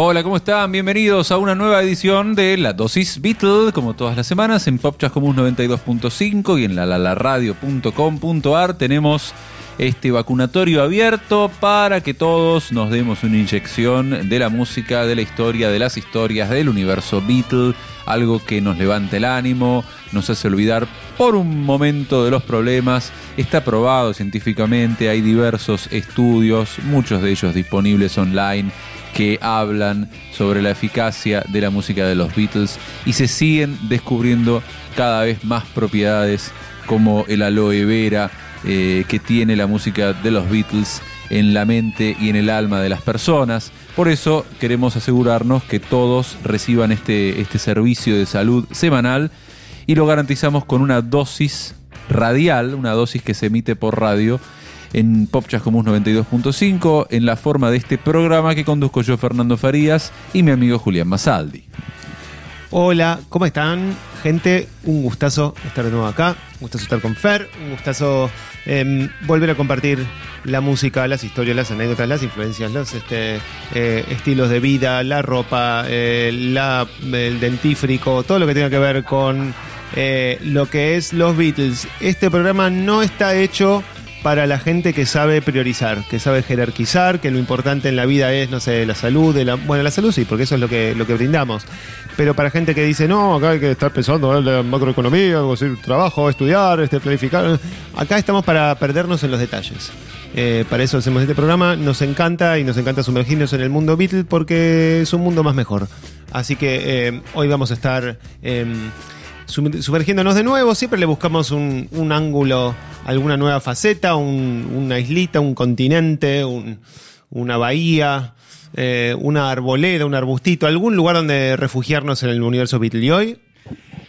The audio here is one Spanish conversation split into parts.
Hola, ¿cómo están? Bienvenidos a una nueva edición de La Dosis Beatle, como todas las semanas, en Popchas Común 92.5 y en la lalaradio.com.ar tenemos este vacunatorio abierto para que todos nos demos una inyección de la música, de la historia, de las historias del universo Beatle, algo que nos levante el ánimo, nos hace olvidar por un momento de los problemas. Está probado científicamente, hay diversos estudios, muchos de ellos disponibles online que hablan sobre la eficacia de la música de los Beatles y se siguen descubriendo cada vez más propiedades como el aloe vera eh, que tiene la música de los Beatles en la mente y en el alma de las personas. Por eso queremos asegurarnos que todos reciban este, este servicio de salud semanal y lo garantizamos con una dosis radial, una dosis que se emite por radio en Popchas Comus 92.5 en la forma de este programa que conduzco yo Fernando Farías y mi amigo Julián Masaldi. Hola, ¿cómo están? Gente, un gustazo estar de nuevo acá, un gustazo estar con Fer, un gustazo em, volver a compartir la música, las historias, las anécdotas, las influencias, los este, eh, estilos de vida, la ropa, eh, la, el dentífrico, todo lo que tenga que ver con eh, lo que es los Beatles. Este programa no está hecho para la gente que sabe priorizar, que sabe jerarquizar, que lo importante en la vida es, no sé, la salud, bueno, la salud sí, porque eso es lo que, lo que brindamos. Pero para gente que dice, no, acá hay que estar pensando en la macroeconomía, trabajo, estudiar, este, planificar. Acá estamos para perdernos en los detalles. Eh, para eso hacemos este programa. Nos encanta y nos encanta sumergirnos en el mundo Beatle porque es un mundo más mejor. Así que eh, hoy vamos a estar em, sumergiéndonos de nuevo. Siempre le buscamos un, un ángulo alguna nueva faceta, una islita, un continente, una bahía, eh, una arboleda, un arbustito, algún lugar donde refugiarnos en el universo Beatle. Y hoy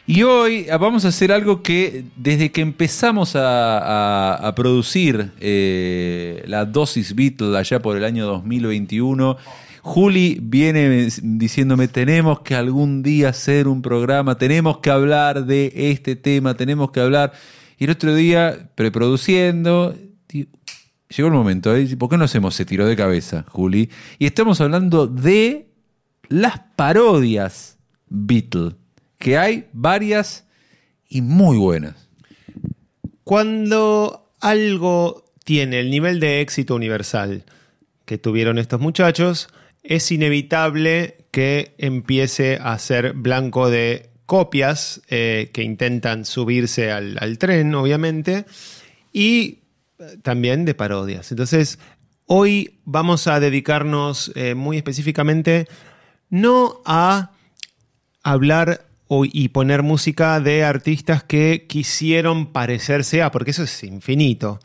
y hoy vamos a hacer algo que desde que empezamos a, producir eh, la dosis Beatle allá por el año 2021, Juli viene diciéndome, tenemos que algún día hacer un programa, tenemos que hablar de este tema, tenemos que hablar. Y el otro día, preproduciendo, llegó el momento, ¿eh? ¿por qué no hacemos ese tiro de cabeza, Juli? Y estamos hablando de las parodias Beatle, que hay varias y muy buenas. Cuando algo tiene el nivel de éxito universal que tuvieron estos muchachos, es inevitable que empiece a ser blanco de copias eh, que intentan subirse al, tren, obviamente, y eh, también de parodias. Entonces, hoy vamos a dedicarnos eh, muy específicamente no a hablar y poner música de artistas que quisieron parecerse a, porque eso es infinito,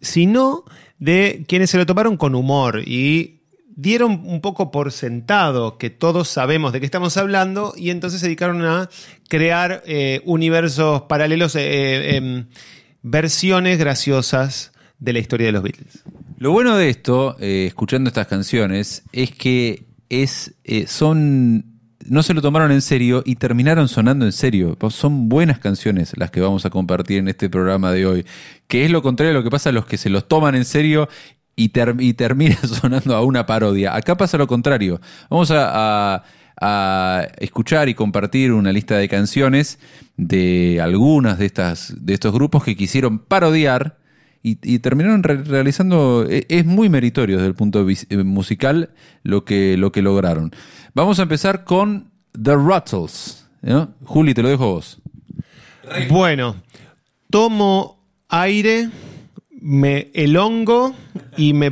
sino de quienes se lo tomaron con humor y dieron un poco por sentado que todos sabemos de qué estamos hablando y entonces se dedicaron a crear eh, universos paralelos, eh, eh, em, versiones graciosas de la historia de los Beatles. Lo bueno de esto, escuchando estas canciones, es que es, son no se lo tomaron en serio y terminaron sonando en serio. Son buenas canciones las que vamos a compartir en este programa de hoy, que es lo contrario a lo que pasa a los que se los toman en serio y, termina sonando a una parodia. Acá pasa lo contrario. Vamos a, escuchar y compartir una lista de canciones de algunas de, estas, de estos grupos que quisieron parodiar y, terminaron realizando. E, es muy meritorio desde el punto eh, musical lo que, lo que lograron. Vamos a empezar con The Ruttles. Juli, te lo dejo a vos. Bueno, tomo aire me elongo y me,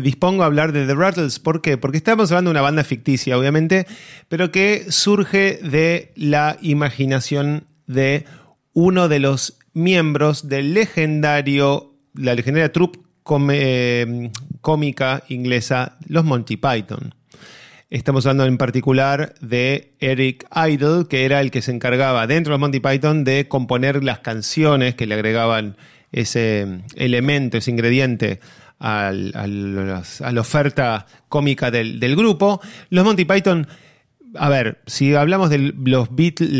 dispongo a hablar de The Rattles. ¿Por qué? Porque estamos hablando de una banda ficticia, obviamente, pero que surge de la imaginación de uno de los miembros del legendario, la legendaria troupe eh, cómica inglesa, los Monty Python. Estamos hablando en particular de Eric Idle, que era el que se encargaba dentro de los Monty Python de componer las canciones que le agregaban ese elemento, ese ingrediente a la oferta cómica del, grupo. Los Monty Python a ver, si hablamos de los Beatles,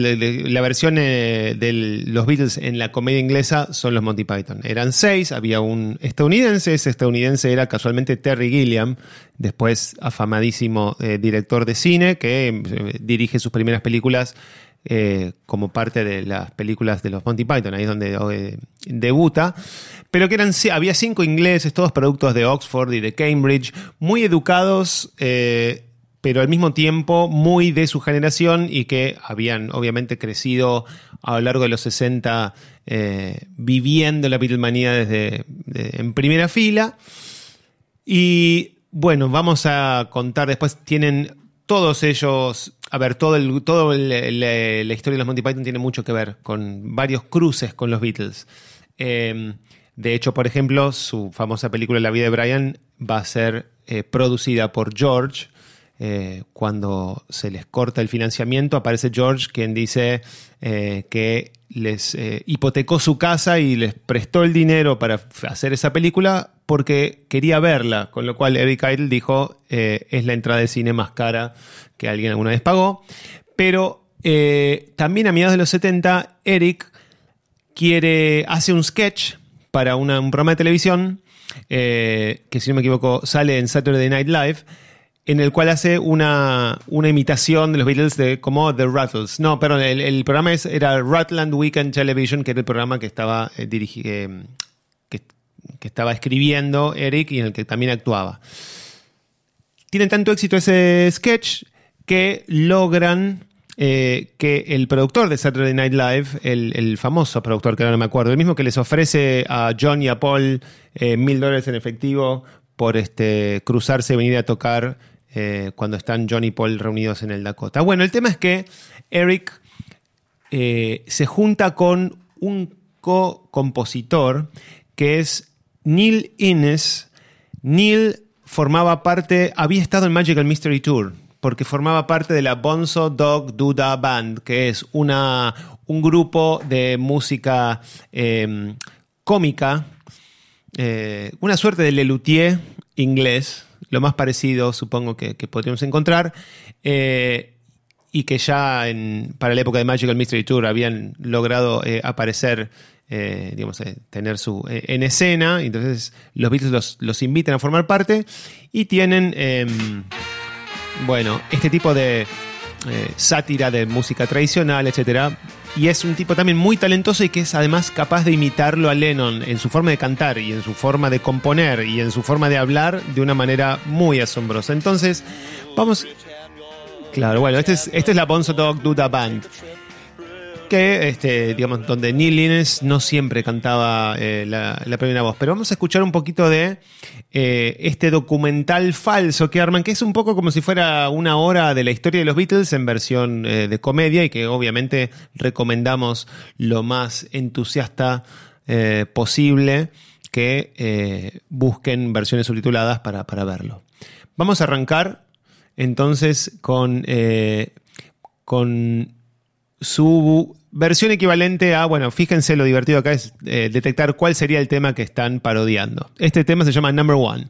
la versión eh, de los Beatles en la comedia inglesa, son los Monty Python. Eran seis, había un estadounidense, ese estadounidense era casualmente Terry Gilliam, después afamadísimo eh, director de cine, que eh, dirige sus primeras películas como parte de las películas de los Monty Python, ahí es donde debuta. Pero que eran, había cinco ingleses, todos productos de Oxford y de Cambridge, muy educados pero al mismo tiempo muy de su generación y que habían obviamente crecido a lo largo de los 60 eh, viviendo la Beatlemanía desde en primera fila. Y bueno, vamos a contar después, tienen todos ellos, a ver, todo el, todo la historia de los Monty Python tiene mucho que ver con varios cruces con los Beatles. Em, de hecho, por ejemplo, su famosa película La vida de Brian va a ser eh, producida por George, eh, cuando se les corta el financiamiento, aparece George quien dice eh, que les eh, hipotecó su casa y les prestó el dinero para hacer esa película porque quería verla, con lo cual Eric Idle dijo es la entrada de cine más cara que alguien alguna vez pagó. Pero también a mediados de los 70, Eric quiere, hace un sketch para un programa de televisión que si no me equivoco sale en Saturday Night Live en el cual hace una, imitación de los Beatles de como The Rattles. No, perdón, el, programa es, era Ratland Weekend Television, que era el programa que estaba eh, eh, que, estaba escribiendo Eric y en el que también actuaba. Tienen tanto éxito ese sketch que logran eh, que el productor de Saturday Night Live, el, famoso productor que ahora no me acuerdo, el mismo que les ofrece a John y a Paul mil dólares en efectivo por este, cruzarse y venir a tocar eh, cuando están John y Paul reunidos en el Dakota. Bueno, el tema es que Eric eh, se junta con un co-compositor que es Neil Innes. Neil formaba parte, había estado en Magical Mystery Tour, porque formaba parte de la Bonzo Dog Duda Band, que es una, un grupo de música em, cómica, eh, una suerte de Lelutier inglés, lo más parecido supongo que, podríamos encontrar. Eh, y que ya para la época de Magical Mystery Tour habían logrado eh, aparecer, eh, digamos, tener su en escena. Entonces los Beatles los, invitan a formar parte y tienen, em, bueno, este tipo de sátira de música tradicional, etcétera, y es un tipo también muy talentoso y que es además capaz de imitarlo a Lennon en su forma de cantar y en su forma de componer y en su forma de hablar de una manera muy asombrosa. Entonces, vamos... Claro, bueno, esta es, este es la Bonzo Dog Duda Band que, este, digamos, donde Neil Innes no siempre cantaba eh, la, primera voz. Pero vamos a escuchar un poquito de eh, este documental falso que arman, que es un poco como si fuera una hora de la historia de los Beatles en versión eh, de comedia y que obviamente recomendamos lo más entusiasta posible que busquen versiones subtituladas para, para, verlo. Vamos a arrancar entonces con, con su versión equivalente a, bueno, fíjense lo divertido acá es eh, detectar cuál sería el tema que están parodiando. Este tema se llama Number One.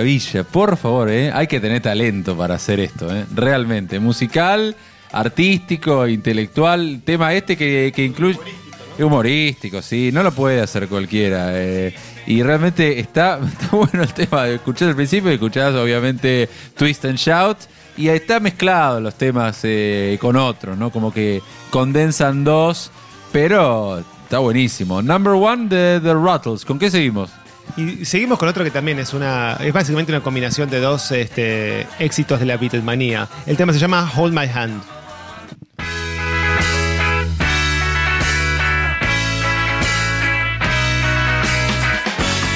Maravilla, por favor, ¿eh? hay que tener talento para hacer esto, ¿eh? realmente. Musical, artístico, intelectual, tema este que, que incluye... Humorístico, sí, no lo puede hacer cualquiera. eh, y realmente está, está bueno el tema. Escuchás al principio y escuchás obviamente Twist and Shout. Y está mezclado los temas eh, con otros, ¿no? Como que condensan dos, pero está buenísimo. Number one de The Rattles. ¿Con qué seguimos? Y seguimos con otro que también es una. es básicamente una combinación de dos este, éxitos de la Beatlemanía. El tema se llama Hold My Hand.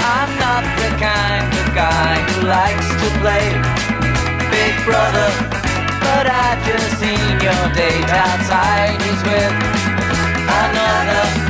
I'm not the kind of guy who likes to play Big Brother, but I've just seen your date outside. He's with another.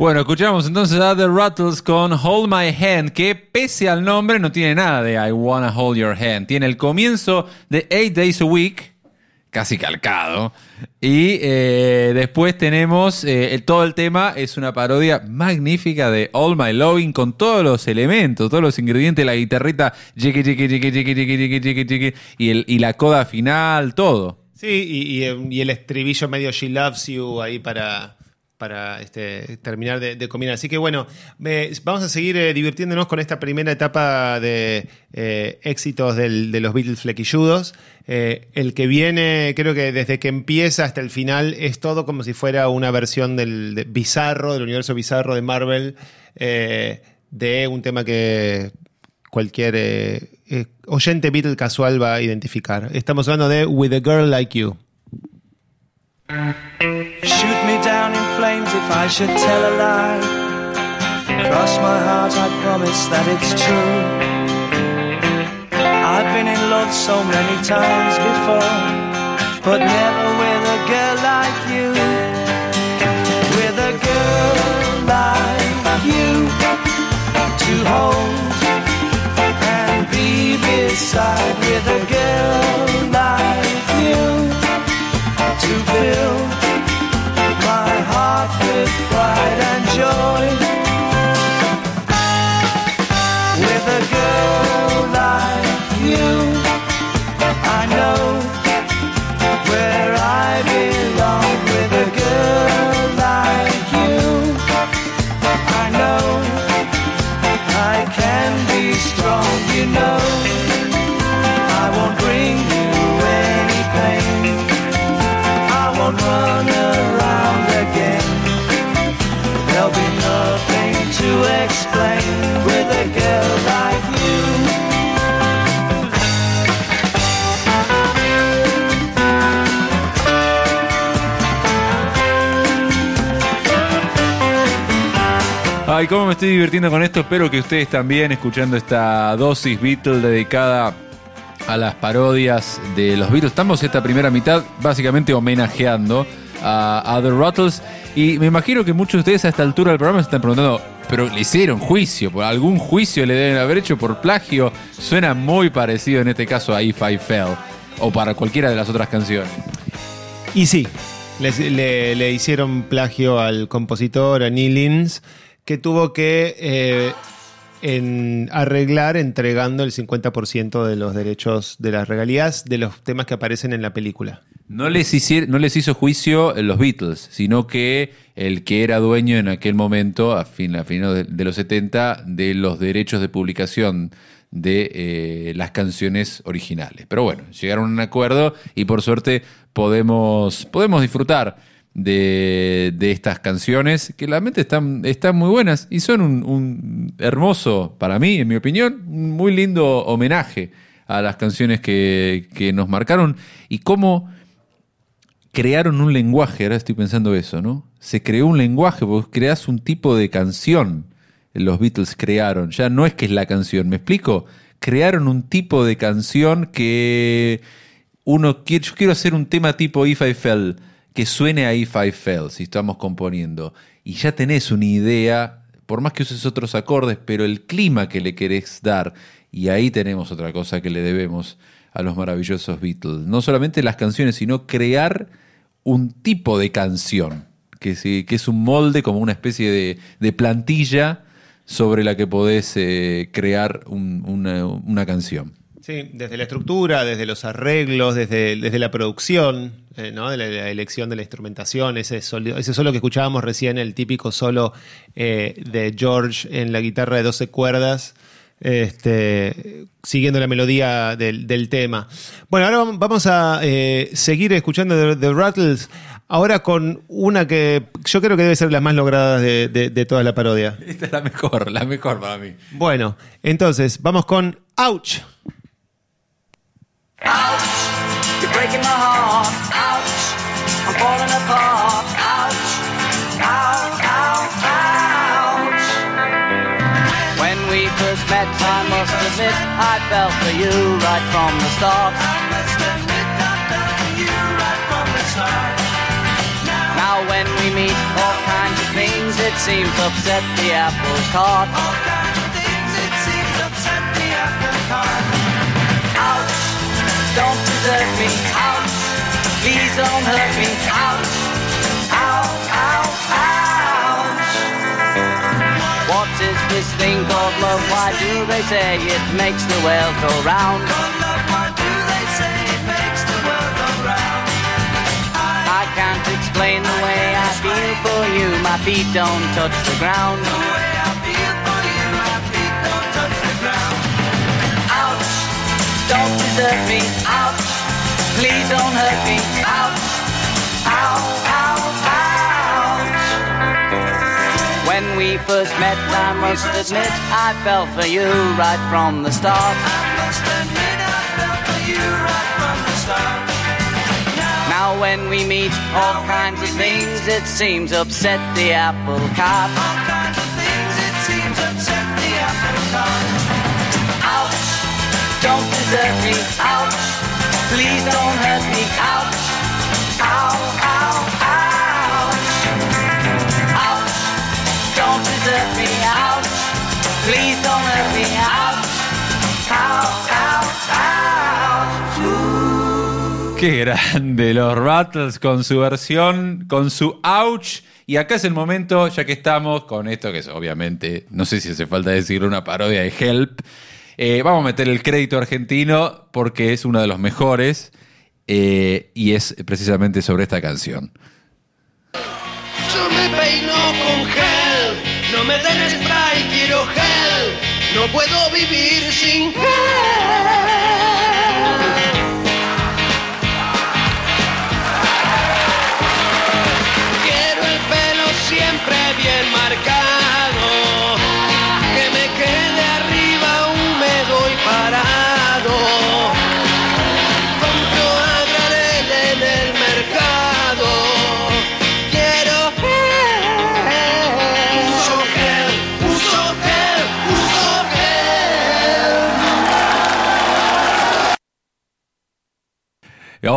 Bueno, escuchamos entonces a The Rattles con Hold My Hand, que pese al nombre no tiene nada de I Wanna Hold Your Hand. Tiene el comienzo de Eight Days a Week, casi calcado. Y eh, después tenemos eh, el, todo el tema, es una parodia magnífica de All My Loving con todos los elementos, todos los ingredientes, la guitarrita, y, el, y la coda final, todo. Sí, y, y el estribillo medio She Loves You ahí para para este, terminar de, de combinar. Así que bueno, eh, vamos a seguir eh, divirtiéndonos con esta primera etapa de eh, éxitos del- de los Beatles flequilludos. El que viene, creo que desde que empieza hasta el final, es todo como si fuera una versión del de bizarro, del universo bizarro de Marvel, de un tema que cualquier oyente Beatle casual va a identificar. Estamos hablando de With a Girl Like You. Shoot me down in flames if I should tell a lie. Cross my heart, I promise that it's true. I've been in love so many times before, but never with a girl like you. With a girl like you to hold and be beside. With a girl like you to fill my heart with pride and joy. Ay, cómo me estoy divirtiendo con esto. Espero que ustedes también escuchando esta dosis Beatles dedicada a las parodias de los Beatles. Estamos esta primera mitad básicamente homenajeando a, The Ruttles. Y me imagino que muchos de ustedes a esta altura del programa se están preguntando, pero le hicieron juicio, por algún juicio le deben haber hecho por plagio. Suena muy parecido en este caso a If I Fell o para cualquiera de las otras canciones. Y sí, le hicieron plagio al compositor, a Neil Innes, que tuvo que eh, en arreglar entregando el 50% de los derechos de las regalías de los temas que aparecen en la película. No les, hici- no les hizo juicio los Beatles, sino que el que era dueño en aquel momento, a fin a finales de, de los 70, de los derechos de publicación de eh, las canciones originales. Pero bueno, llegaron a un acuerdo y por suerte podemos, podemos disfrutar de, de estas canciones que realmente están, están muy buenas y son un, hermoso, para mí, en mi opinión, un muy lindo homenaje a las canciones que, que nos marcaron y cómo crearon un lenguaje, ahora estoy pensando eso, ¿no? Se creó un lenguaje, porque creas un tipo de canción, los Beatles crearon, ya no es que es la canción, ¿me explico? Crearon un tipo de canción que uno quiere, yo quiero hacer un tema tipo If I Fell, que suene a If I Fell, si estamos componiendo, y ya tenés una idea, por más que uses otros acordes, pero el clima que le querés dar, y ahí tenemos otra cosa que le debemos a los maravillosos Beatles. No solamente las canciones, sino crear un tipo de canción, que, sí- que es un molde como una especie de, plantilla sobre la que podés eh, crear un- una, una canción. Sí, desde la estructura, desde los arreglos, desde, desde la producción, eh, ¿no? de la, la elección de la instrumentación, ese solo, ese solo que escuchábamos recién, el típico solo eh, de George en la guitarra de 12 cuerdas, este, siguiendo la melodía del, del tema. Bueno, ahora vam- vamos a eh, seguir escuchando The, The Rattles, ahora con una que yo creo que debe ser la más lograda de, de- de toda la parodia. Esta es la mejor, la mejor para mí. Bueno, entonces, vamos con Ouch. Ouch, you're breaking my heart. Ouch, I'm falling apart. Ouch, ow, ow, ouch. When we first met, I must admit, I fell for you right from the start. Now when we meet, all kinds of things it seems upset the apple cart. Don't desert me. Ouch, please don't hurt me. Ouch, ow, ow, ouch. What is this thing called love? Why do they say it makes the world go round? Love? Why do they say it makes the world go round? I can't explain the way I feel for you. My feet don't touch the ground. Don't me. Ouch, please don't hurt me. Ouch, ow, ow, ouch. When we first met, I must admit, I fell for you right from the start. Now when we meet, all kinds of things it seems upset the apple cart. Desert me. Ouch! Please don't hurt me. Ouch! Ow! Ow! Ouch! Ouch! Don't desert me. Ouch! Please don't hurt me. Ouch! Ow! Ow! Ouch! Qué grande, los Rattles con su versión, con su ouch. Y acá es el momento, ya que estamos con esto, que es obviamente, no sé si hace falta decirlo, una parodia de Help. Eh, vamos a meter el crédito argentino porque es uno de los mejores eh, y es precisamente sobre esta canción. Yo me peino con gel, no me den spray, quiero gel. No puedo vivir sin gel.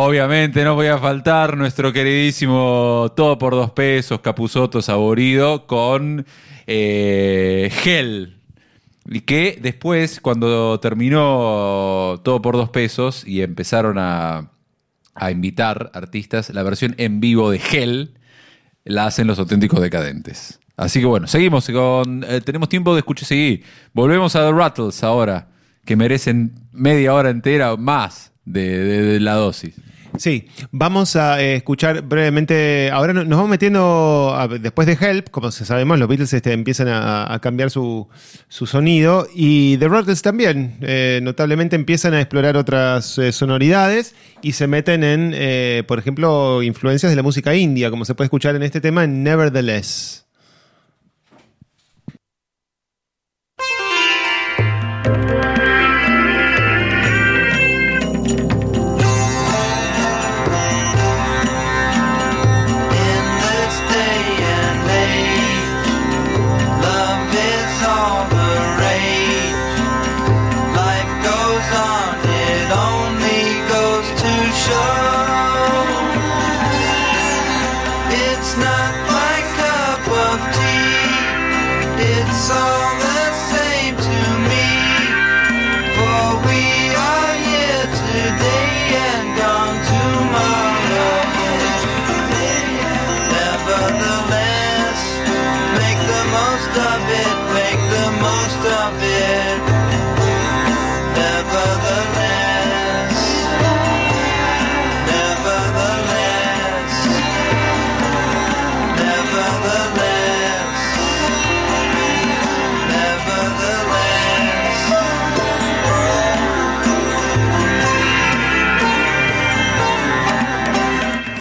Obviamente no podía faltar nuestro queridísimo todo por dos pesos, Capuzoto saborido con eh, Gel. Y que después, cuando terminó todo por dos pesos y empezaron a, a invitar artistas, la versión en vivo de Gel la hacen los auténticos decadentes. Así que bueno, seguimos con. eh, tenemos tiempo de escuchar, seguir. Volvemos a The Rattles ahora, que merecen media hora entera más de, de- de la dosis. Sí, vamos a eh, escuchar brevemente. Ahora no- nos vamos metiendo, después de Help, como sabemos, los Beatles este, empiezan a, cambiar su, su sonido y The Rattles también, eh, notablemente empiezan a explorar otras eh, sonoridades y se meten en, eh, por ejemplo, influencias de la música india, como se puede escuchar en este tema, Nevertheless.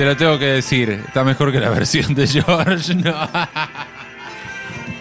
Te lo tengo que decir, está mejor que la versión de George. No.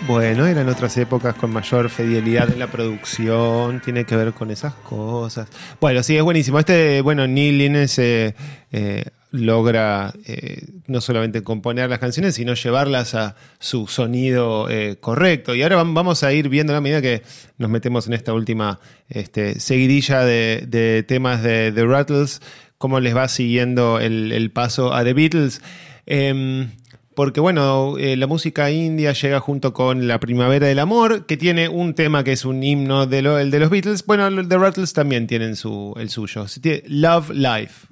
Bueno, eran otras épocas con mayor fidelidad en la producción, tiene que ver con esas cosas. Bueno, sí, es buenísimo. Este, bueno, Neil Innes eh, eh, logra eh, no solamente componer las canciones, sino llevarlas a su sonido eh, correcto. Y ahora vam- vamos a ir viendo a medida que nos metemos en esta última este, seguidilla de, de temas de The Rattles, cómo les va siguiendo el, paso a The Beatles. Em, porque bueno, eh, la música india llega junto con La Primavera del Amor, que tiene un tema que es un himno de, el de los Beatles. Bueno, The Rattles también tienen su, el suyo. Love Life.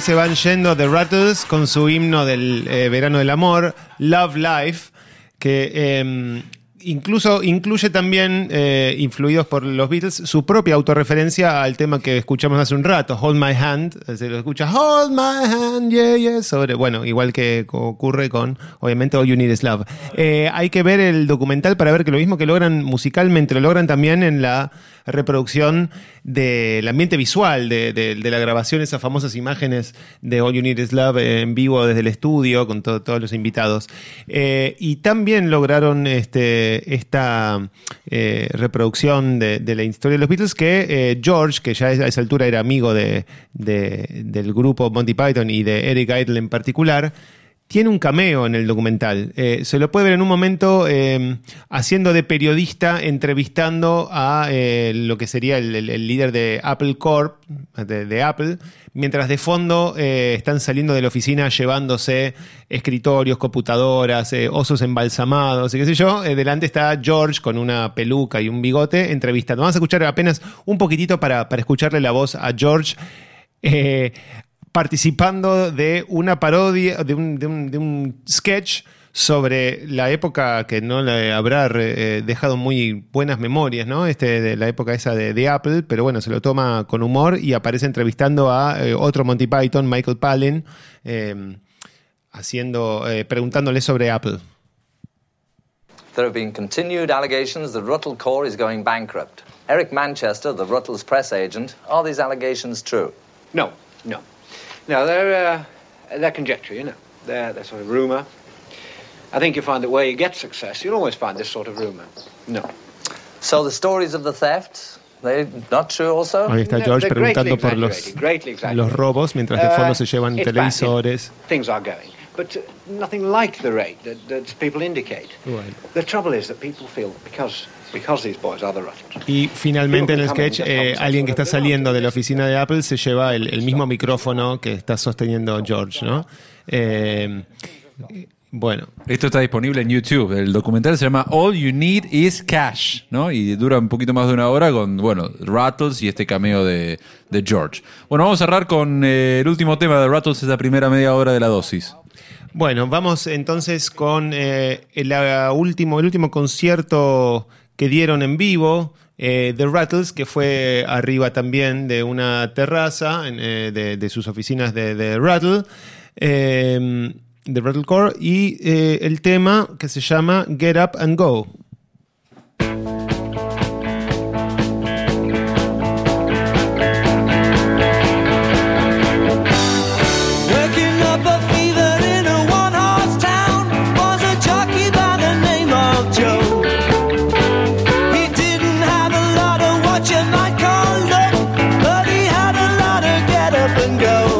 Se van yendo The Rattles con su himno del eh, verano del amor, Love Life, que eh, incluso incluye también, eh, influidos por los Beatles, su propia autorreferencia al tema que escuchamos hace un rato, Hold My Hand. Se lo escucha Hold My Hand, yeah, yeah, sobre, bueno, igual que ocurre con, obviamente, All You Need Is Love. Eh, hay que ver el documental para ver que lo mismo que logran musicalmente, lo logran también en la reproducción del ambiente visual de, de- de la grabación, esas famosas imágenes de All You Need Is Love en vivo desde el estudio con to- todos los invitados. Eh, y también lograron este, esta eh, reproducción de, la historia de los Beatles que eh, George, que ya a esa altura era amigo de- de- del grupo Monty Python y de Eric Idle en particular, tiene un cameo en el documental. Eh, se lo puede ver en un momento eh, haciendo de periodista, entrevistando a eh, lo que sería el, líder de Apple Corp, de, Apple, mientras de fondo eh, están saliendo de la oficina llevándose escritorios, computadoras, osos embalsamados y qué sé yo. Delante está George con una peluca y un bigote entrevistando. Vamos a escuchar apenas un poquitito para, escucharle la voz a George. Participando de una parodia, de un, de un- de un sketch sobre la época que no le habrá eh, dejado muy buenas memorias, ¿no? Este, de la época esa de, de Apple, pero bueno, se lo toma con humor y aparece entrevistando a eh, otro Monty Python, Michael Palin, eh, haciendo, eh, preguntándole sobre Apple. There have been continued allegations that Ruttle Corps is going bankrupt. Eric Manchester, the Ruttle's press agent, are these allegations true? No, no. No, they're, uh, they're conjecture, you know. They're, they're sort of rumour. I think you find that where you get success, you'll always find this sort of rumour. No. So the stories of the theft, they're not true also? Ahí está No, George they're greatly preguntando por los, exaggerated, greatly exaggerated. los robos, mientras de Uh, fondo se llevan it's bad, televisores. you know. Things are going. But uh, nothing like the rate that, that people indicate. Bueno. The trouble is that people feel that because, because these boys are the Ruttles, Y finalmente en el sketch, eh, alguien que está saliendo de la oficina de Apple se lleva el, el mismo micrófono que está sosteniendo George, ¿no? Eh, bueno, Esto está disponible en YouTube. El documental se llama All You Need Is Cash, ¿no? Y dura un poquito más de una hora con, bueno, Rattles y este cameo de, de George. Bueno, vamos a cerrar con eh, el último tema de Rattles, esa primera media hora de la dosis. bueno, vamos entonces con eh, el, último, el último concierto que dieron en vivo. eh, The Rattles, que fue arriba también de una terraza eh, de, sus oficinas de, de Rattle, eh, de Rattle Core, y eh, el tema que se llama Get Up and Go. And go.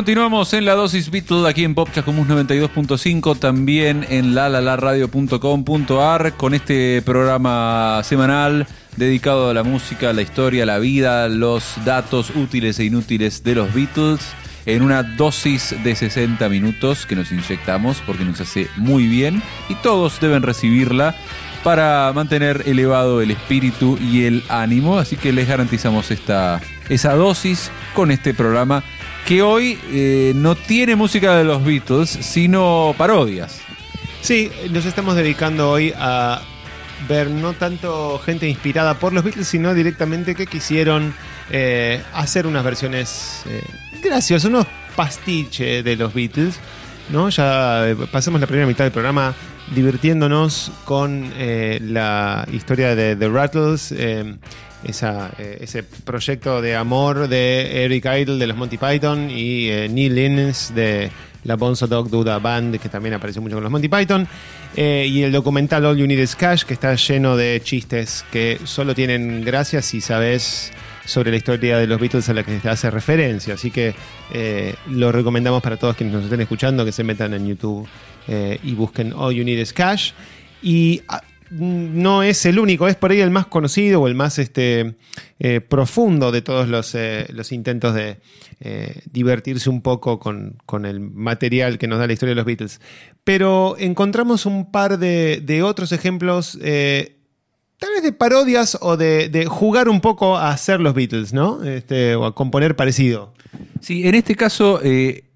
Continuamos en la dosis Beatle aquí en Pop Chascomús 92.5, también en lalalaradio.com.ar con este programa semanal dedicado a la música, la historia, la vida, los datos útiles e inútiles de los Beatles en una dosis de 60 minutos que nos inyectamos porque nos hace muy bien y todos deben recibirla para mantener elevado el espíritu y el ánimo, así que les garantizamos esta esa dosis con este programa que hoy eh, no tiene música de los Beatles, sino parodias. Sí, nos estamos dedicando hoy a ver no tanto gente inspirada por los Beatles, sino directamente que quisieron eh, hacer unas versiones eh, graciosas, unos pastiches de los Beatles. ¿no? Ya eh, pasamos la primera mitad del programa divirtiéndonos con la historia de The Rattles, esa, eh, ese proyecto de amor de Eric Idle de los Monty Python y eh, Neil Innes de la Bonzo Dog Duda Band, que también apareció mucho con los Monty Python. Eh, y el documental All You Need Is Cash, que está lleno de chistes que solo tienen gracia si sabes sobre la historia de los Beatles a la que se hace referencia. Así que lo recomendamos para todos quienes nos estén escuchando que se metan en YouTube y busquen All You Need Is Cash. Y ah, no es el único, es por ahí el más conocido o el más este, eh, profundo de todos los, eh, los intentos de eh, divertirse un poco con, con el material que nos da la historia de los Beatles. Pero encontramos un par de, de otros ejemplos, tal vez de parodias o de, de jugar un poco a hacer los Beatles, ¿no? Este, o a componer parecido. Sí, en este caso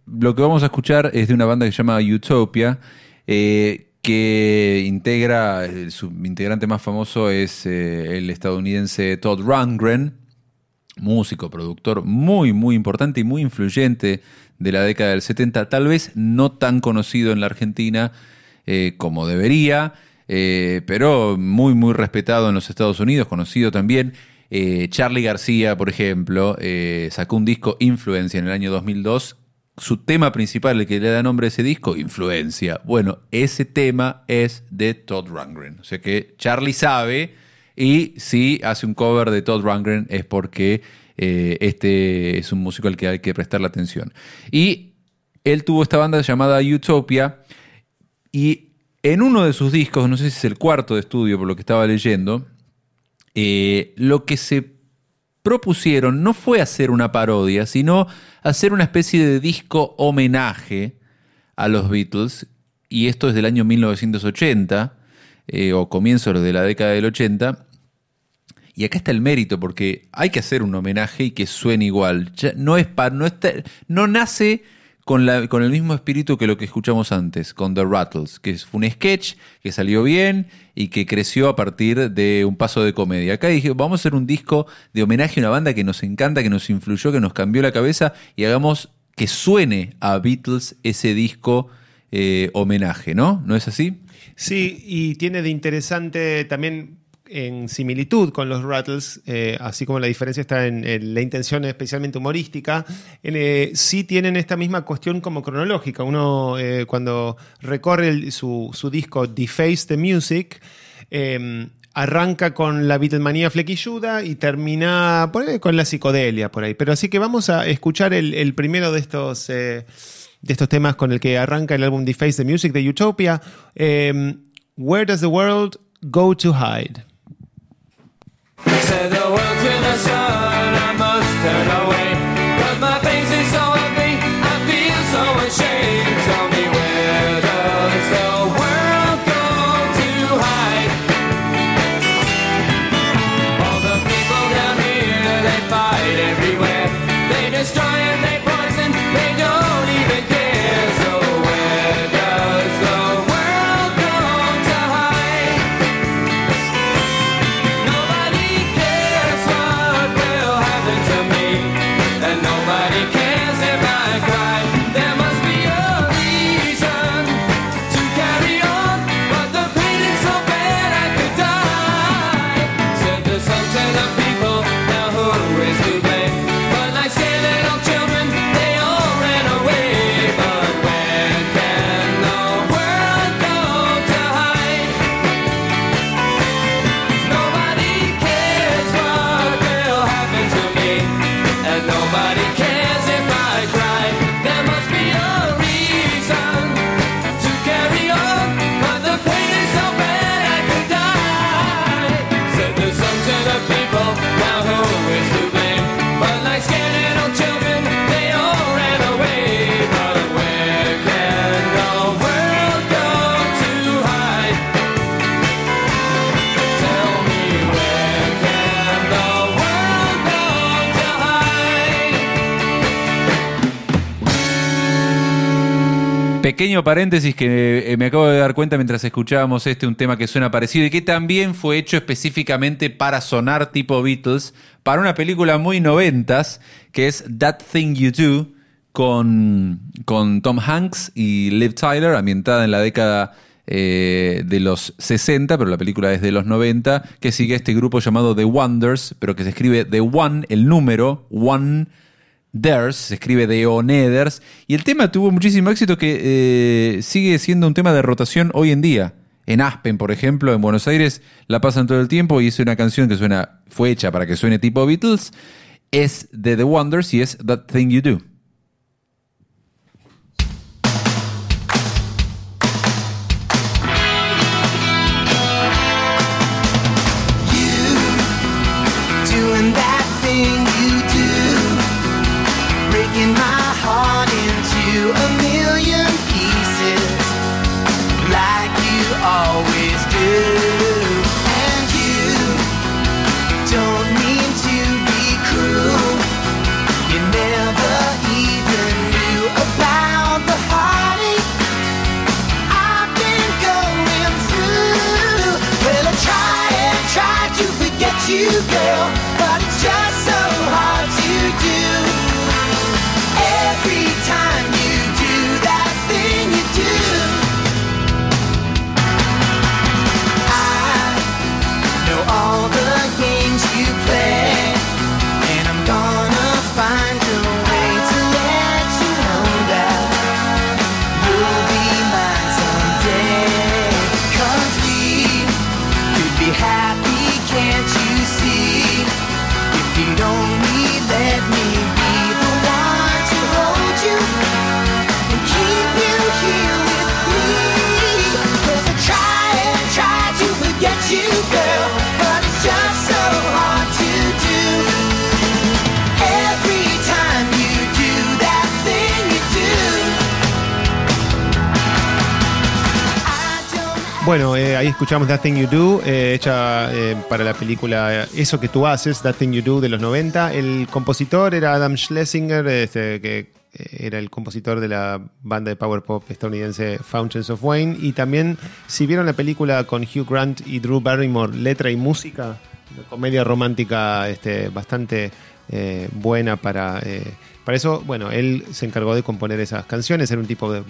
lo que vamos a escuchar es de una banda que se llama Utopia, que integra, el- su integrante más famoso es eh, el estadounidense Todd Rundgren, músico, productor muy, muy importante y muy influyente de la década del 70, tal vez no tan conocido en la Argentina eh, como debería, eh, pero muy, muy respetado en los Estados Unidos, conocido también. Charlie García, por ejemplo, sacó un disco Influencia en el año 2002. Su tema principal, el que le da nombre a ese disco, Influencia. Bueno, ese tema es de Todd Rundgren. O sea que Charlie sabe y si hace un cover de Todd Rundgren es porque eh, este es un músico al que hay que prestarle atención. Y él tuvo esta banda llamada Utopia y en uno de sus discos, no sé si es el cuarto de estudio por lo que estaba leyendo, eh, lo que se propusieron no fue hacer una parodia, sino hacer una especie de disco homenaje a los Beatles, y esto es del año 1980, eh, o comienzos de la década del 80, y acá está el mérito, porque hay que hacer un homenaje y que suene igual. No, es no, está- no nace con, la- con el mismo espíritu que lo que escuchamos antes, con The Rattles, que fue un sketch que salió bien y que creció a partir de un paso de comedia. Acá dije, vamos a hacer un disco de homenaje a una banda que nos encanta, que nos influyó, que nos cambió la cabeza y hagamos que suene a Beatles ese disco eh, homenaje, ¿no? ¿No es así? Sí, y tiene de interesante también en similitud con los Rattles, eh, así como la diferencia está en, la intención especialmente humorística, eh, sí tienen esta misma cuestión como cronológica. Uno eh, cuando recorre su, disco Deface the Music, eh, arranca con la Beatlemanía flequilluda y termina con la psicodelia por ahí. Pero así que vamos a escuchar el, primero de estos... eh, de estos temas con el que arranca el álbum Deface the Music de Utopia. eh, Where Does the World Go to Hide? Said the world to the Pequeño paréntesis que eh, me acabo de dar cuenta mientras escuchábamos este, un tema que suena parecido y que también fue hecho específicamente para sonar tipo Beatles, para una película muy noventas, que es That Thing You Do, con, con Tom Hanks y Liv Tyler, ambientada en la década eh, de los 60, pero la película es de los 90, que sigue este grupo llamado The Wonders, pero que se escribe The One, el número, One Ders, se escribe de Oneders, y el tema tuvo muchísimo éxito que eh, sigue siendo un tema de rotación hoy en día. En Aspen, por ejemplo, en Buenos Aires, la pasan todo el tiempo y es una canción que suena, fue hecha para que suene tipo Beatles, es de The Wonders y es That Thing You Do. Bueno, eh, ahí escuchamos That Thing You Do, eh, hecha eh, para la película Eso que tú haces, That Thing You Do de los 90. El compositor era Adam Schlesinger, este, que eh, era el compositor de la banda de power pop estadounidense Fountains of Wayne. Y también, si vieron la película con Hugh Grant y Drew Barrymore, letra y música, una comedia romántica este, bastante eh, buena para, para eso. Bueno, él se encargó de componer esas canciones, era un tipo de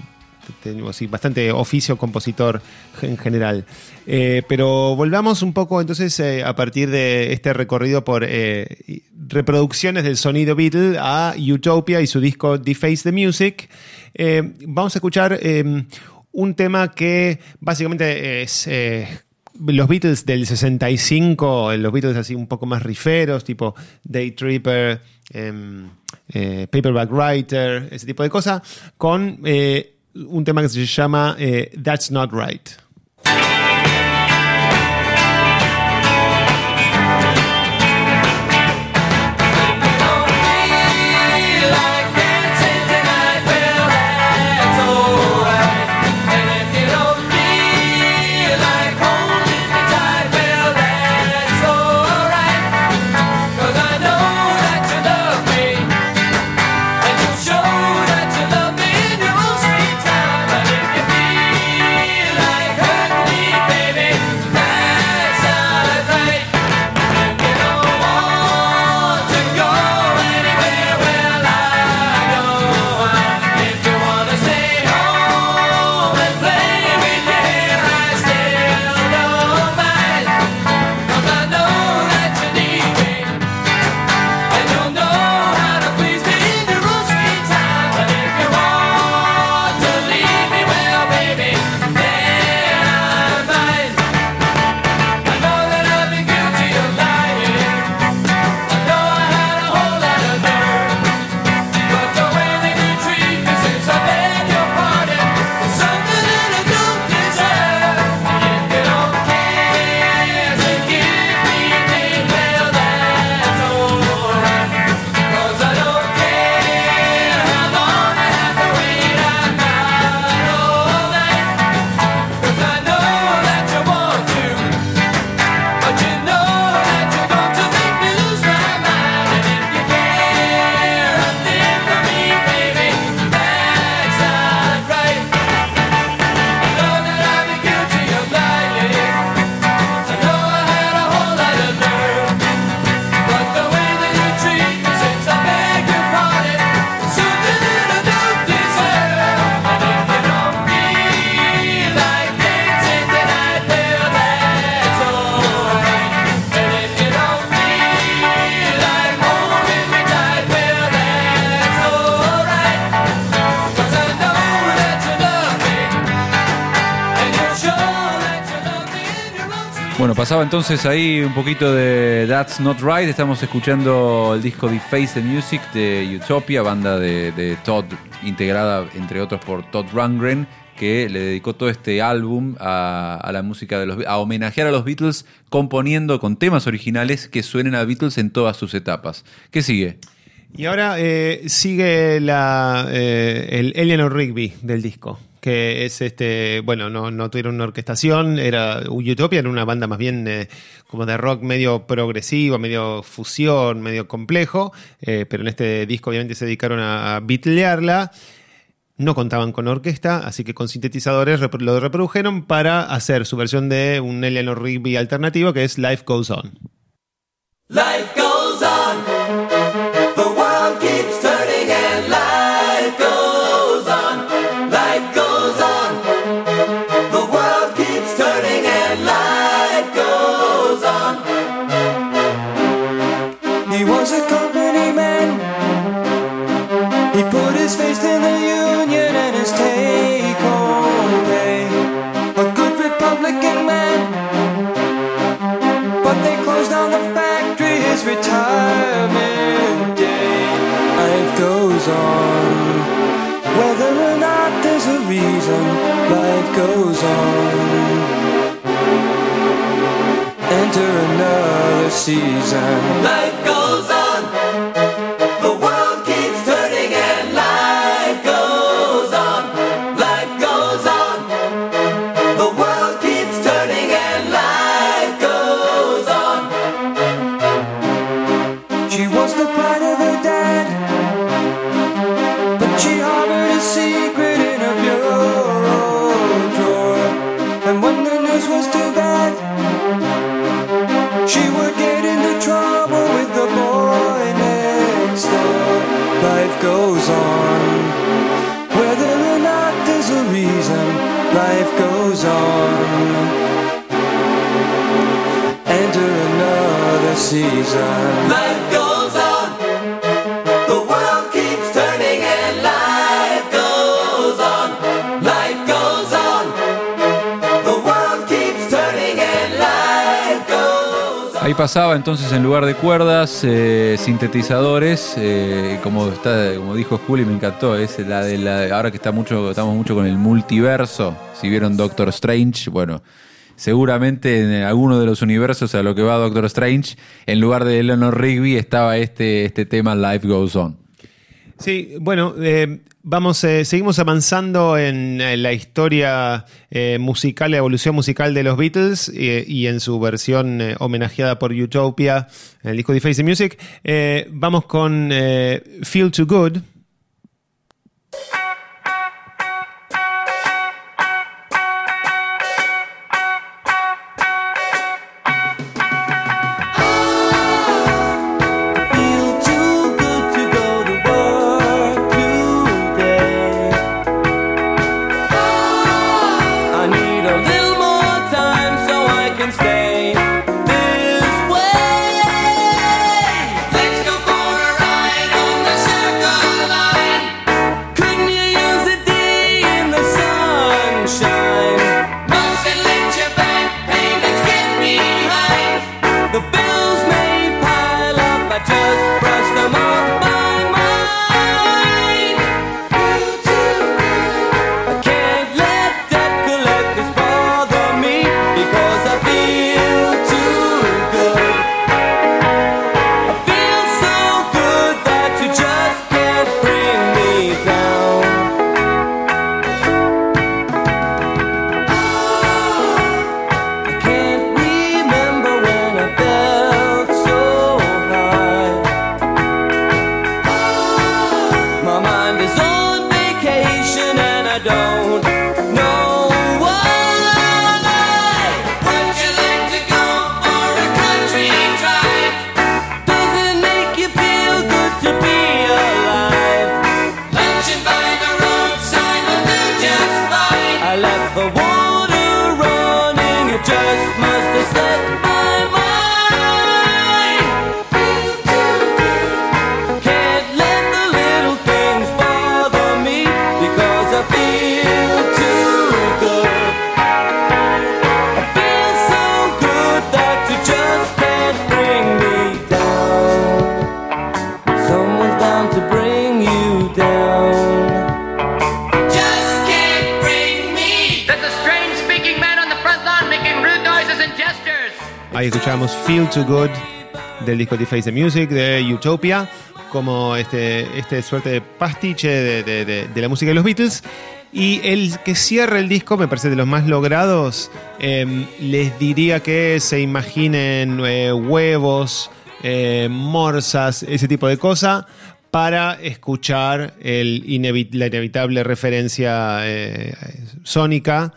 así, bastante oficio compositor en general. Eh, pero volvamos un poco entonces eh, a partir de este recorrido por eh, reproducciones del sonido Beatle a Utopia y su disco Deface the Music. Vamos a escuchar un tema que básicamente es... los Beatles del 65, los Beatles así un poco más riferos, tipo Day Tripper, em, Paperback Writer, ese tipo de cosas, con un tema que se llama eh, That's Not Right. Entonces ahí un poquito de That's Not Right. Estamos escuchando el disco The Face the Music de Utopia, banda de, Todd, integrada entre otros por Todd Rundgren, que le dedicó todo este álbum a, a la música de los a homenajear a los Beatles, componiendo con temas originales que suenen a Beatles en todas sus etapas. ¿Qué sigue? Y ahora eh, sigue la, eh, el Eleanor Rigby del disco, que es este, bueno, no, no tuvieron una orquestación, era Utopia, era una banda más bien eh, como de rock medio progresivo, medio fusión, medio complejo, eh, pero en este disco obviamente se dedicaron a, a beatlearla. No contaban con orquesta, así que con sintetizadores lo reprodujeron para hacer su versión de un Eleanor Rigby alternativo que es Life Goes On. Life season. Life Life goes on, whether or not there's a reason. Life goes on. Enter another season. Life Pasaba entonces en lugar de cuerdas, eh, sintetizadores, eh, como está, como dijo Juli, me encantó, es la de la, ahora que está mucho, estamos mucho con el multiverso, si vieron Doctor Strange, bueno, seguramente en alguno de los universos a lo que va Doctor Strange, en lugar de Eleanor Rigby estaba este, este tema Life Goes On. Sí, bueno, eh, vamos, eh, seguimos avanzando en, la historia eh, musical, la evolución musical de los Beatles eh, y en su versión eh, homenajeada por Utopia, en el disco de Face Music. Eh, vamos con Feel Too Good. Too Good del disco The Face the Music de Utopia, como este, este suerte de pastiche de, de- la música de los Beatles. Y el que cierra el disco, me parece de los más logrados, eh, les diría que se imaginen eh, huevos, eh, morsas, ese tipo de cosa, para escuchar la inevitable referencia eh, sónica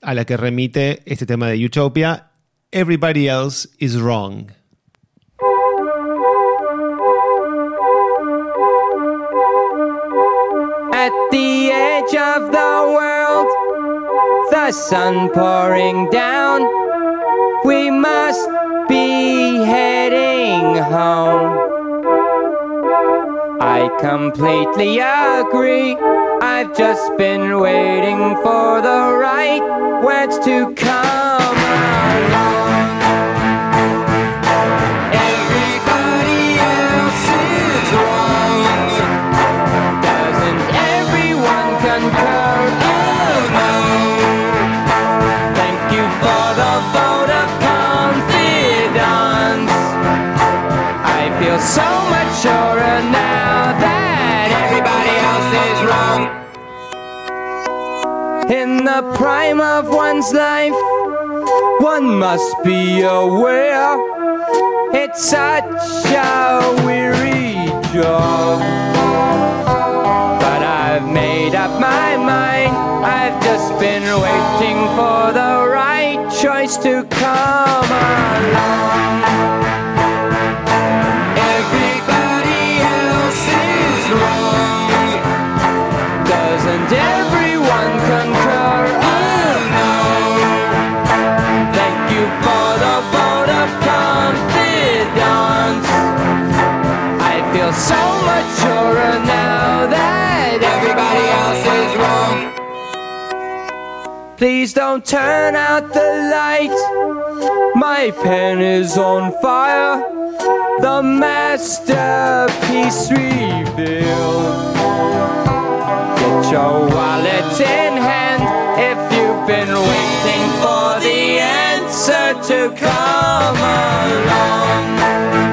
a la que remite este tema de Utopia, Everybody Else is Wrong. At the edge of the world, the sun pouring down. We must be heading home. I completely agree. I've just been waiting for the right words to come along. In the prime of one's life, one must be aware it's such a weary job. But I've made up my mind. I've just been waiting for the right choice to come along. Everybody else is wrong. Doesn't everyone Please don't turn out the light. My pen is on fire. The masterpiece revealed. Get your wallet in hand if you've been waiting for the answer to come along.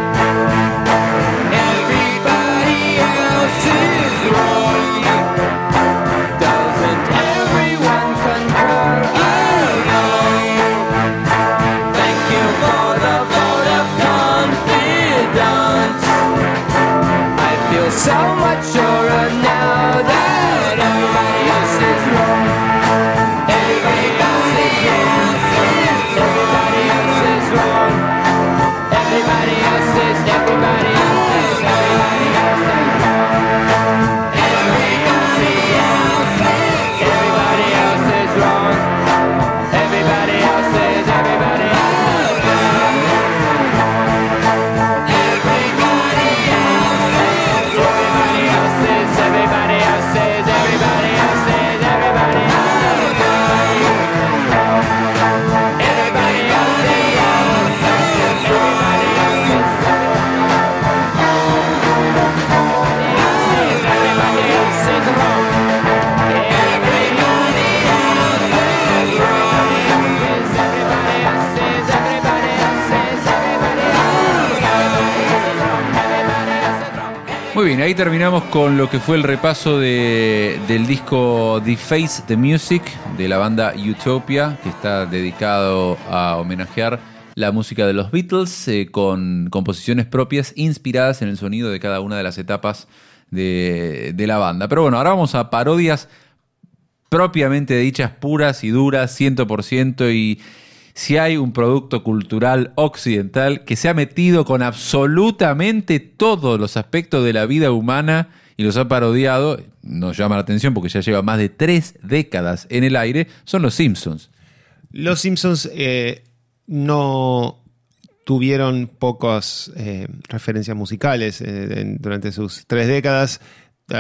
Ahí terminamos con lo que fue el repaso de- del disco The Face the Music de la banda Utopia, que está dedicado a homenajear la música de los Beatles eh, con composiciones propias inspiradas en el sonido de cada una de las etapas de, de la banda. Pero bueno, ahora vamos a parodias propiamente dichas, puras y duras, 100%, y si hay un producto cultural occidental que se ha metido con absolutamente todos los aspectos de la vida humana y los ha parodiado, nos llama la atención porque ya lleva más de tres décadas en el aire, son los Simpsons. Los Simpsons eh, no tuvieron pocas eh, referencias musicales eh, durante sus tres décadas.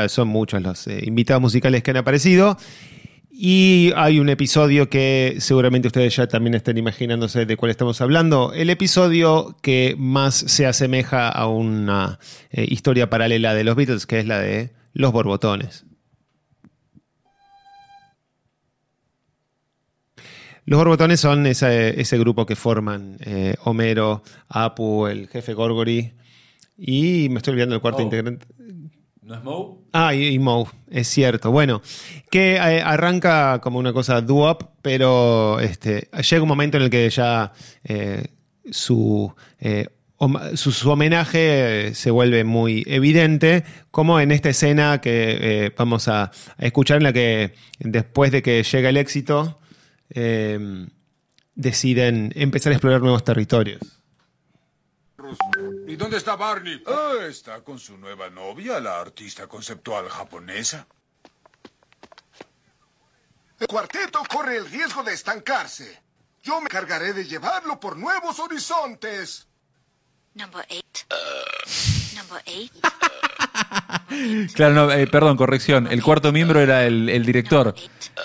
Son muchos los invitados musicales que han aparecido. Y hay un episodio que seguramente ustedes ya también están imaginándose de cuál estamos hablando. El episodio que más se asemeja a una eh, historia paralela de los Beatles, que es la de los borbotones. Los borbotones son ese, ese grupo que forman eh, Homero, Apu, el jefe Gorgory y me estoy olvidando del cuarto Moe. integrante. ¿No es Moe? Ah, y, y Moe, es cierto. Bueno, que eh, arranca como una cosa doo-up, pero este, llega un momento en el que ya eh, su, eh, su, su homenaje eh, se vuelve muy evidente, como en esta escena que vamos a, escuchar, en la que después de que llega el éxito, deciden empezar a explorar nuevos territorios. ¿Y dónde está Barney? Ah, está con su nueva novia, la artista conceptual japonesa. El cuarteto corre el riesgo de estancarse. Yo me encargaré de llevarlo por nuevos horizontes. Number eight. Number eight. Claro, no, eh, perdón, corrección. El cuarto miembro era el, el director,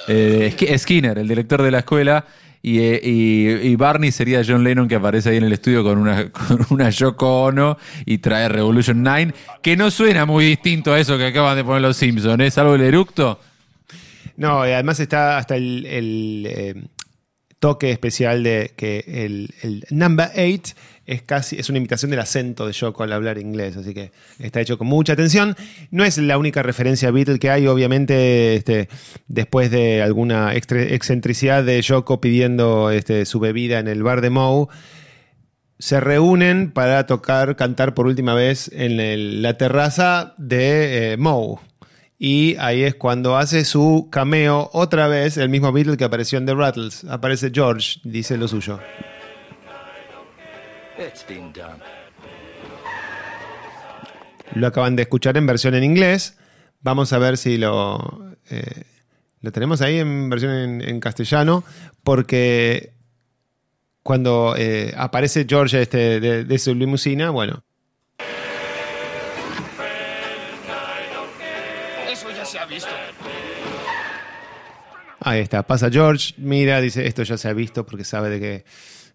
eh, Sk- Skinner, el director de la escuela. Y, eh, y- y Barney sería John Lennon que aparece ahí en el estudio con una, con una Yoko Ono y trae Revolution 9, que no suena muy distinto a eso que acaban de poner los Simpsons. ¿Es algo del eructo? No, y además está hasta el, el, eh, toque especial de que el, el number 8 es casi es una imitación del acento de Yoko al hablar inglés, así que está hecho con mucha atención. No es la única referencia a Beatle que hay, obviamente, este, después de alguna excentricidad de Yoko pidiendo este, su bebida en el bar de Moe, se reúnen para tocar, cantar por última vez en la terraza de eh, Moe. Y ahí es cuando hace su cameo otra vez, el mismo Beatle que apareció en The Rattles. Aparece George, dice lo suyo. It's been done. Lo acaban de escuchar en versión en inglés. Vamos a ver si lo, eh, lo tenemos ahí en versión en, en castellano, porque cuando eh, aparece George este, de, de su limusina, bueno, Eso ya se ha visto. Ahí está, pasa George, mira, dice, esto ya se ha visto porque sabe de qué,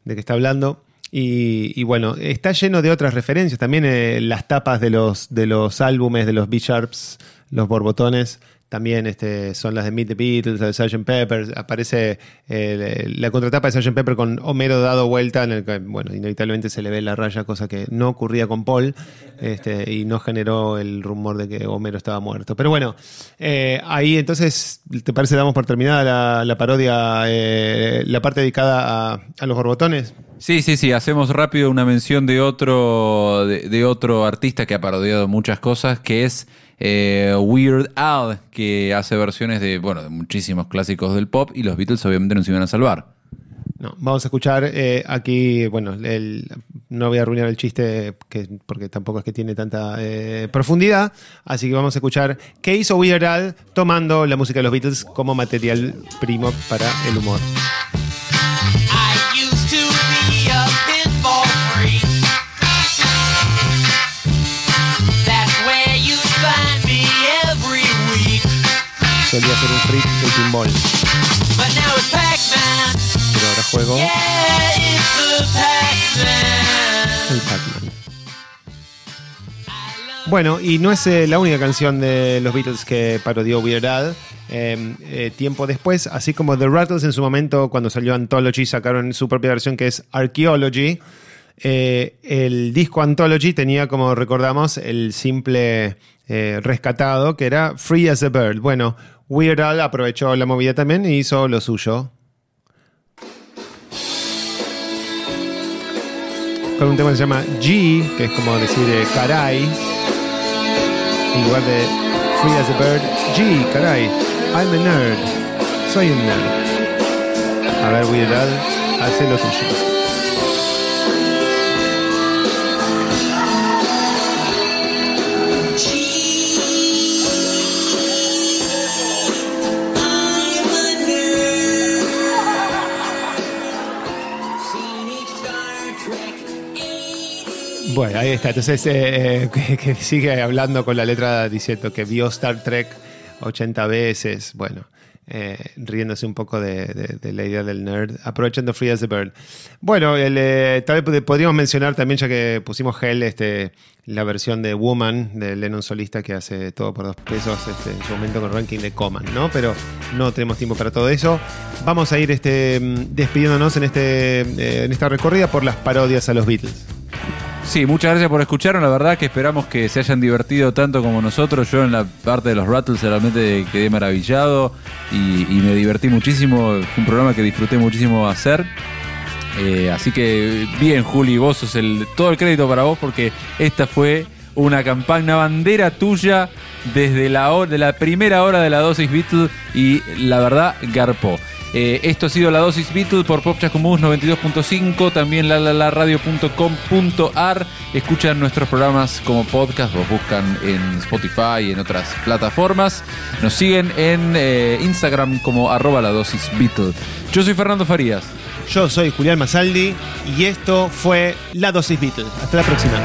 de qué está hablando. Y, y bueno, está lleno de otras referencias. También eh, las tapas de los, de los álbumes de los B-Sharps, los borbotones, también este, son las de Meet the Beatles, de Sgt. Pepper. Aparece eh, la contratapa de Sgt. Pepper con Homero dado vuelta, en el que, bueno, inevitablemente se le ve la raya, cosa que no ocurría con Paul, este, y no generó el rumor de que Homero estaba muerto. Pero bueno, eh, ahí entonces, ¿te parece damos por terminada la, parodia, eh, la parte dedicada a, los borbotones? Sí, sí, sí. Hacemos rápido una mención de otro, de otro artista que ha parodiado muchas cosas, que es eh, Weird Al, que hace versiones de, bueno, de muchísimos clásicos del pop y los Beatles obviamente nos iban a salvar. No, vamos a escuchar eh, aquí, bueno, el- no voy a arruinar el chiste que, porque tampoco es que tiene tanta eh, profundidad, así que vamos a escuchar qué hizo Weird Al tomando la música de los Beatles como material primo para el humor. Solía ser un freak del pinball, But now it's Pac-Man. pero ahora juego Yeah, el Pac-Man. Bueno, y no es eh, la única canción de los Beatles que parodió Weird Al. Eh, eh, tiempo después, así como The Rattles en su momento, cuando salió Anthology, sacaron su propia versión que es Archaeology. Eh, el disco Anthology tenía, como recordamos, el simple eh, rescatado que era Free as a Bird. Bueno, Weird Al aprovechó la movida también y hizo lo suyo. Con un tema que se llama G, que es como decir eh, caray. En lugar de Free as a Bird, G, caray. I'm a nerd. Soy un nerd. A ver, Weird Al, hace lo tuyo. Bueno, ahí está. Entonces, eh, que, que sigue hablando con la letra diciendo que vio Star Trek 80 veces. Bueno, eh, riéndose un poco de, la idea del nerd, aprovechando Free as a Bird. Bueno, el, eh, tal vez pod- podríamos mencionar también, ya que pusimos Hell, este, la versión de Woman de Lennon solista que hace todo por dos pesos este, en su momento con ranking de Coman, ¿no? Pero no tenemos tiempo para todo eso. Vamos a ir este, mm, despidiéndonos en, este, eh, en esta recorrida por las parodias a los Beatles. Sí, muchas gracias por escucharnos. La verdad que esperamos que se hayan divertido tanto como nosotros. Yo en la parte de los Rattles realmente quedé maravillado y, me divertí muchísimo. Fue un programa que disfruté muchísimo hacer. Eh, así que bien, Juli, vos sos el, todo el crédito para vos porque esta fue una campaña, una bandera tuya desde la, hora- de la primera hora de la dosis Beatle y la verdad garpó. Eh, esto ha sido la dosis Beatle por Pop Chascomús 92.5, también la, la, radio.com.ar. Escuchan nuestros programas como podcast, los buscan en Spotify y en otras plataformas. Nos siguen en eh, Instagram como arroba la dosis Beatle. Yo soy Fernando Farías. Yo soy Julián Masaldi y esto fue La Dosis Beatles. Hasta la próxima.